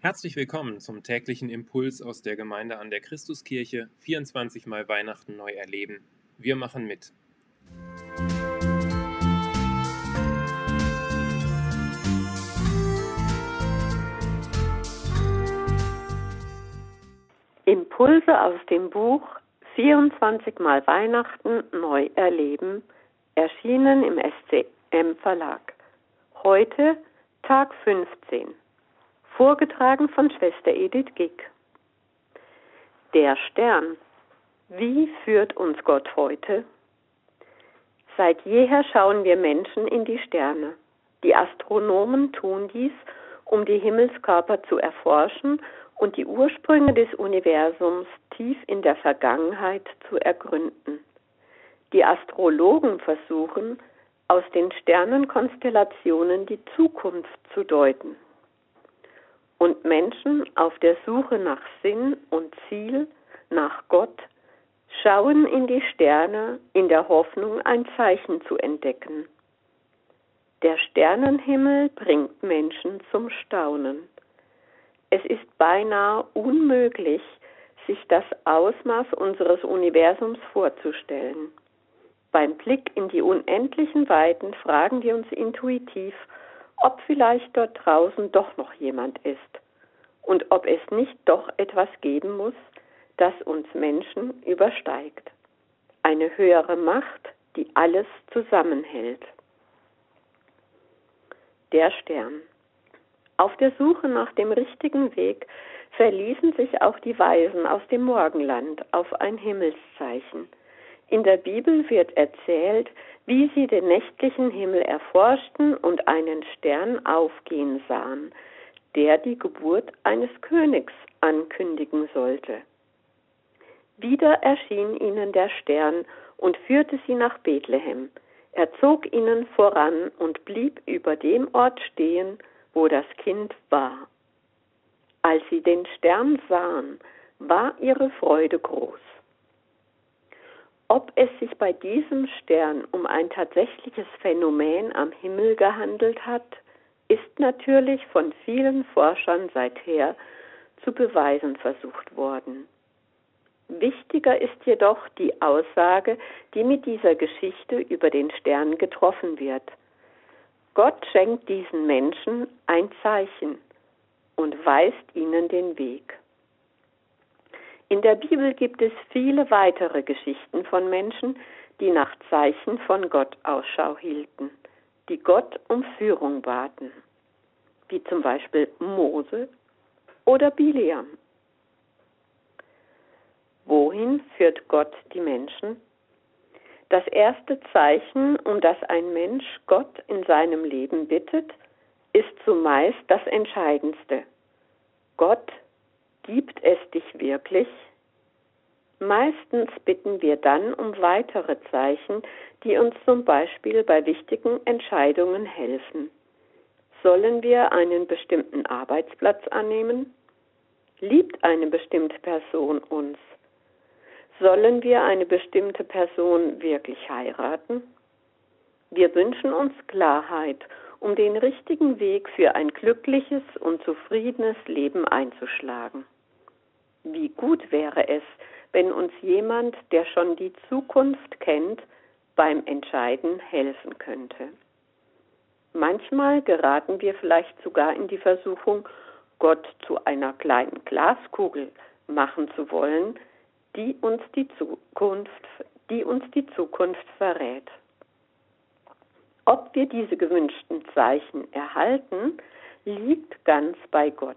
Herzlich willkommen zum täglichen Impuls aus der Gemeinde an der Christuskirche. 24 Mal Weihnachten neu erleben. Wir machen mit. Impulse aus dem Buch 24 Mal Weihnachten neu erleben, erschienen im SCM Verlag. Heute Tag 15. Vorgetragen von Schwester Edith Gick. Der Stern. Wie führt uns Gott heute? Seit jeher schauen wir Menschen in die Sterne. Die Astronomen tun dies, um die Himmelskörper zu erforschen und die Ursprünge des Universums tief in der Vergangenheit zu ergründen. Die Astrologen versuchen, aus den Sternenkonstellationen die Zukunft zu deuten und Menschen auf der Suche nach Sinn und Ziel, nach Gott, schauen in die Sterne in der Hoffnung, ein Zeichen zu entdecken. Der Sternenhimmel bringt Menschen zum Staunen. Es ist beinahe unmöglich, sich das Ausmaß unseres Universums vorzustellen. Beim Blick in die unendlichen Weiten fragen wir uns intuitiv, ob vielleicht dort draußen doch noch jemand ist und ob es nicht doch etwas geben muss, das uns Menschen übersteigt. Eine höhere Macht, die alles zusammenhält. Der Stern. Auf der Suche nach dem richtigen Weg verließen sich auch die Weisen aus dem Morgenland auf ein Himmelszeichen. In der Bibel wird erzählt, wie sie den nächtlichen Himmel erforschten und einen Stern aufgehen sahen, der die Geburt eines Königs ankündigen sollte. Wieder erschien ihnen der Stern und führte sie nach Bethlehem. Er zog ihnen voran und blieb über dem Ort stehen, wo das Kind war. Als sie den Stern sahen, war ihre Freude groß. Ob es sich bei diesem Stern um ein tatsächliches Phänomen am Himmel gehandelt hat, ist natürlich von vielen Forschern seither zu beweisen versucht worden. Wichtiger ist jedoch die Aussage, die mit dieser Geschichte über den Stern getroffen wird. Gott schenkt diesen Menschen ein Zeichen und weist ihnen den Weg. In der Bibel gibt es viele weitere Geschichten von Menschen, die nach Zeichen von Gott Ausschau hielten, die Gott um Führung baten, wie zum Beispiel Mose oder Biliam. Wohin führt Gott die Menschen? Das erste Zeichen, um das ein Mensch Gott in seinem Leben bittet, ist zumeist das Entscheidendste. Gott Gibt es dich wirklich? Meistens bitten wir dann um weitere Zeichen, die uns zum Beispiel bei wichtigen Entscheidungen helfen. Sollen wir einen bestimmten Arbeitsplatz annehmen? Liebt eine bestimmte Person uns? Sollen wir eine bestimmte Person wirklich heiraten? Wir wünschen uns Klarheit, um den richtigen Weg für ein glückliches und zufriedenes Leben einzuschlagen. Wie gut wäre es, wenn uns jemand, der schon die Zukunft kennt, beim Entscheiden helfen könnte. Manchmal geraten wir vielleicht sogar in die Versuchung, Gott zu einer kleinen Glaskugel machen zu wollen, die uns die Zukunft, die uns die Zukunft verrät. Ob wir diese gewünschten Zeichen erhalten, liegt ganz bei Gott.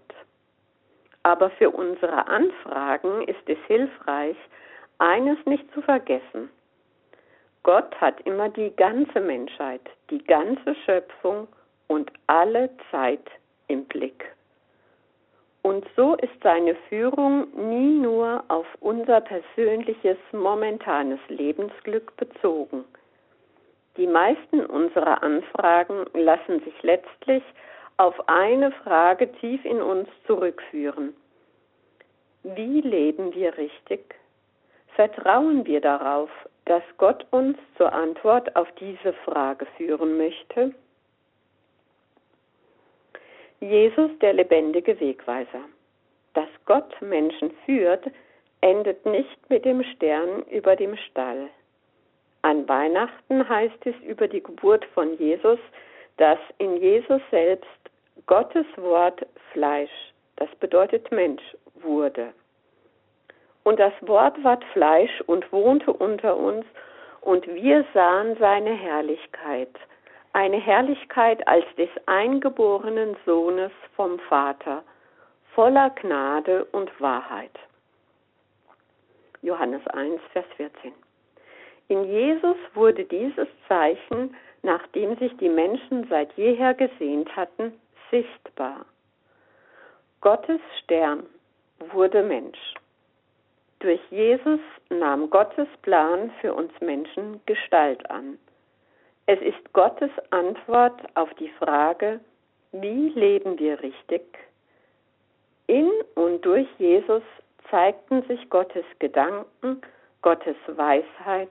Aber für unsere Anfragen ist es hilfreich, eines nicht zu vergessen. Gott hat immer die ganze Menschheit, die ganze Schöpfung und alle Zeit im Blick. Und so ist seine Führung nie nur auf unser persönliches, momentanes Lebensglück bezogen. Die meisten unserer Anfragen lassen sich letztlich auf eine Frage tief in uns zurückführen. Wie leben wir richtig? Vertrauen wir darauf, dass Gott uns zur Antwort auf diese Frage führen möchte? Jesus der lebendige Wegweiser. Dass Gott Menschen führt, endet nicht mit dem Stern über dem Stall. An Weihnachten heißt es über die Geburt von Jesus, dass in Jesus selbst Gottes Wort Fleisch, das bedeutet Mensch, wurde. Und das Wort ward Fleisch und wohnte unter uns, und wir sahen seine Herrlichkeit, eine Herrlichkeit als des eingeborenen Sohnes vom Vater, voller Gnade und Wahrheit. Johannes 1, Vers 14. In Jesus wurde dieses Zeichen, nachdem sich die Menschen seit jeher gesehnt hatten, sichtbar. Gottes Stern wurde Mensch. Durch Jesus nahm Gottes Plan für uns Menschen Gestalt an. Es ist Gottes Antwort auf die Frage, wie leben wir richtig? In und durch Jesus zeigten sich Gottes Gedanken, Gottes Weisheit,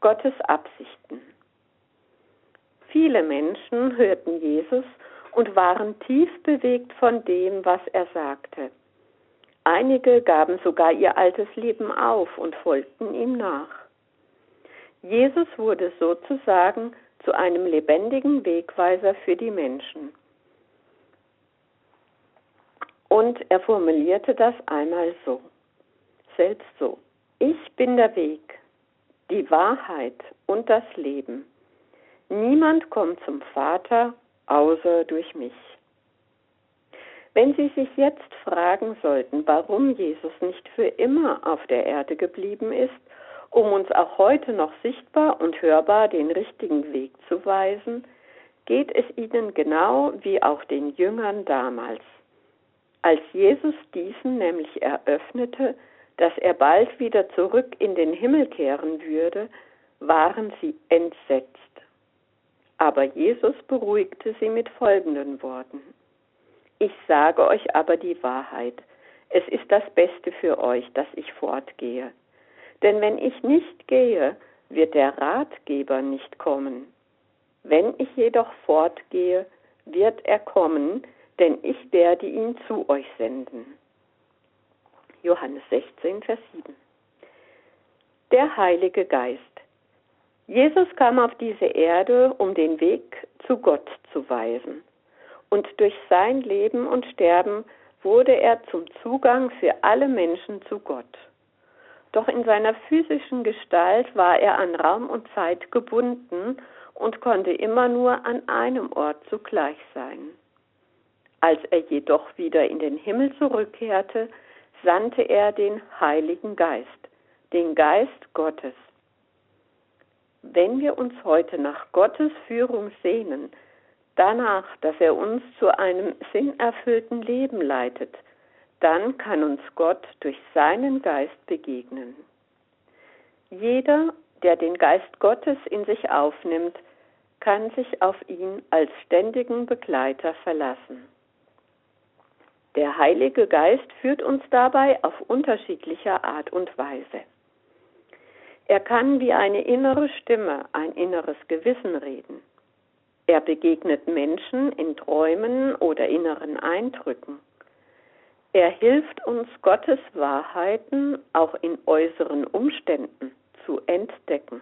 Gottes Absichten. Viele Menschen hörten Jesus und waren tief bewegt von dem, was er sagte. Einige gaben sogar ihr altes Leben auf und folgten ihm nach. Jesus wurde sozusagen zu einem lebendigen Wegweiser für die Menschen. Und er formulierte das einmal so, selbst so. Ich bin der Weg, die Wahrheit und das Leben. Niemand kommt zum Vater außer durch mich. Wenn Sie sich jetzt fragen sollten, warum Jesus nicht für immer auf der Erde geblieben ist, um uns auch heute noch sichtbar und hörbar den richtigen Weg zu weisen, geht es Ihnen genau wie auch den Jüngern damals. Als Jesus diesen nämlich eröffnete, dass er bald wieder zurück in den Himmel kehren würde, waren sie entsetzt. Aber Jesus beruhigte sie mit folgenden Worten. Ich sage euch aber die Wahrheit. Es ist das Beste für euch, dass ich fortgehe. Denn wenn ich nicht gehe, wird der Ratgeber nicht kommen. Wenn ich jedoch fortgehe, wird er kommen, denn ich werde ihn zu euch senden. Johannes 16, Vers 7. Der Heilige Geist. Jesus kam auf diese Erde, um den Weg zu Gott zu weisen. Und durch sein Leben und Sterben wurde er zum Zugang für alle Menschen zu Gott. Doch in seiner physischen Gestalt war er an Raum und Zeit gebunden und konnte immer nur an einem Ort zugleich sein. Als er jedoch wieder in den Himmel zurückkehrte, sandte er den Heiligen Geist, den Geist Gottes. Wenn wir uns heute nach Gottes Führung sehnen, danach, dass er uns zu einem sinnerfüllten Leben leitet, dann kann uns Gott durch seinen Geist begegnen. Jeder, der den Geist Gottes in sich aufnimmt, kann sich auf ihn als ständigen Begleiter verlassen. Der Heilige Geist führt uns dabei auf unterschiedlicher Art und Weise. Er kann wie eine innere Stimme, ein inneres Gewissen reden. Er begegnet Menschen in Träumen oder inneren Eindrücken. Er hilft uns, Gottes Wahrheiten auch in äußeren Umständen zu entdecken.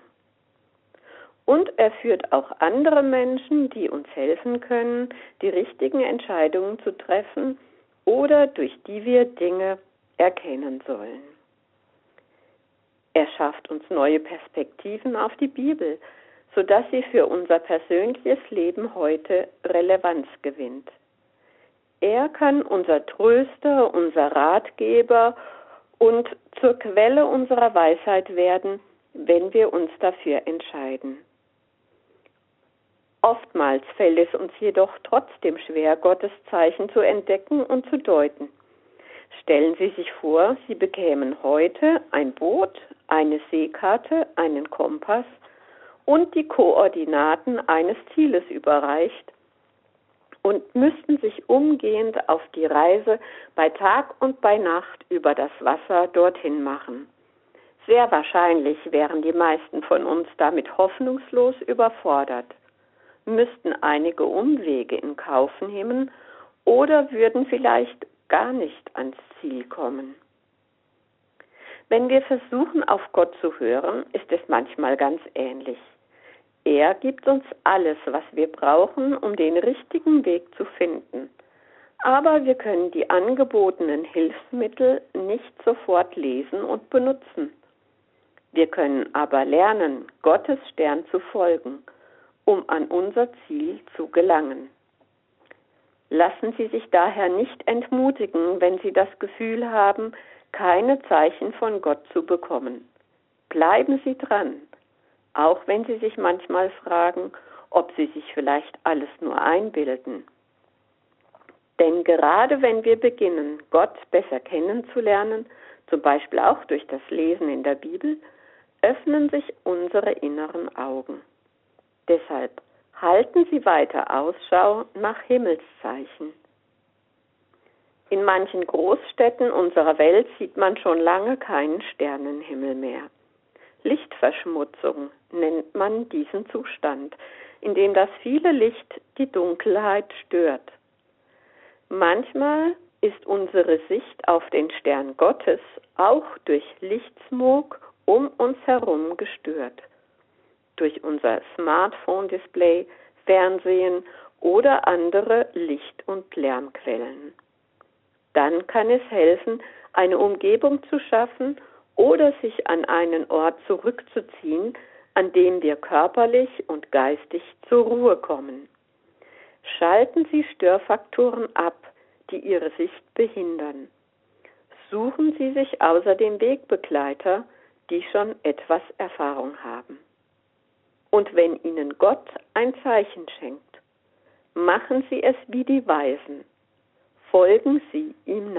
Und er führt auch andere Menschen, die uns helfen können, die richtigen Entscheidungen zu treffen oder durch die wir Dinge erkennen sollen. Er schafft uns neue Perspektiven auf die Bibel, sodass sie für unser persönliches Leben heute Relevanz gewinnt. Er kann unser Tröster, unser Ratgeber und zur Quelle unserer Weisheit werden, wenn wir uns dafür entscheiden. Oftmals fällt es uns jedoch trotzdem schwer, Gottes Zeichen zu entdecken und zu deuten. Stellen Sie sich vor, Sie bekämen heute ein Boot, eine Seekarte, einen Kompass und die Koordinaten eines Zieles überreicht und müssten sich umgehend auf die Reise bei Tag und bei Nacht über das Wasser dorthin machen. Sehr wahrscheinlich wären die meisten von uns damit hoffnungslos überfordert müssten einige Umwege in Kauf nehmen, oder würden vielleicht gar nicht ans Ziel kommen. Wenn wir versuchen, auf Gott zu hören, ist es manchmal ganz ähnlich. Er gibt uns alles, was wir brauchen, um den richtigen Weg zu finden. Aber wir können die angebotenen Hilfsmittel nicht sofort lesen und benutzen. Wir können aber lernen, Gottes Stern zu folgen, um an unser Ziel zu gelangen. Lassen Sie sich daher nicht entmutigen, wenn Sie das Gefühl haben, keine Zeichen von Gott zu bekommen. Bleiben Sie dran, auch wenn Sie sich manchmal fragen, ob Sie sich vielleicht alles nur einbilden. Denn gerade wenn wir beginnen, Gott besser kennenzulernen, zum Beispiel auch durch das Lesen in der Bibel, öffnen sich unsere inneren Augen. Deshalb halten Sie weiter Ausschau nach Himmelszeichen. In manchen Großstädten unserer Welt sieht man schon lange keinen Sternenhimmel mehr. Lichtverschmutzung nennt man diesen Zustand, in dem das viele Licht die Dunkelheit stört. Manchmal ist unsere Sicht auf den Stern Gottes auch durch Lichtsmog um uns herum gestört. Durch unser Smartphone-Display, Fernsehen oder andere Licht- und Lärmquellen dann kann es helfen, eine Umgebung zu schaffen oder sich an einen Ort zurückzuziehen, an dem wir körperlich und geistig zur Ruhe kommen. Schalten Sie Störfaktoren ab, die Ihre Sicht behindern. Suchen Sie sich außerdem Wegbegleiter, die schon etwas Erfahrung haben. Und wenn Ihnen Gott ein Zeichen schenkt, machen Sie es wie die Weisen. Folgen Sie ihm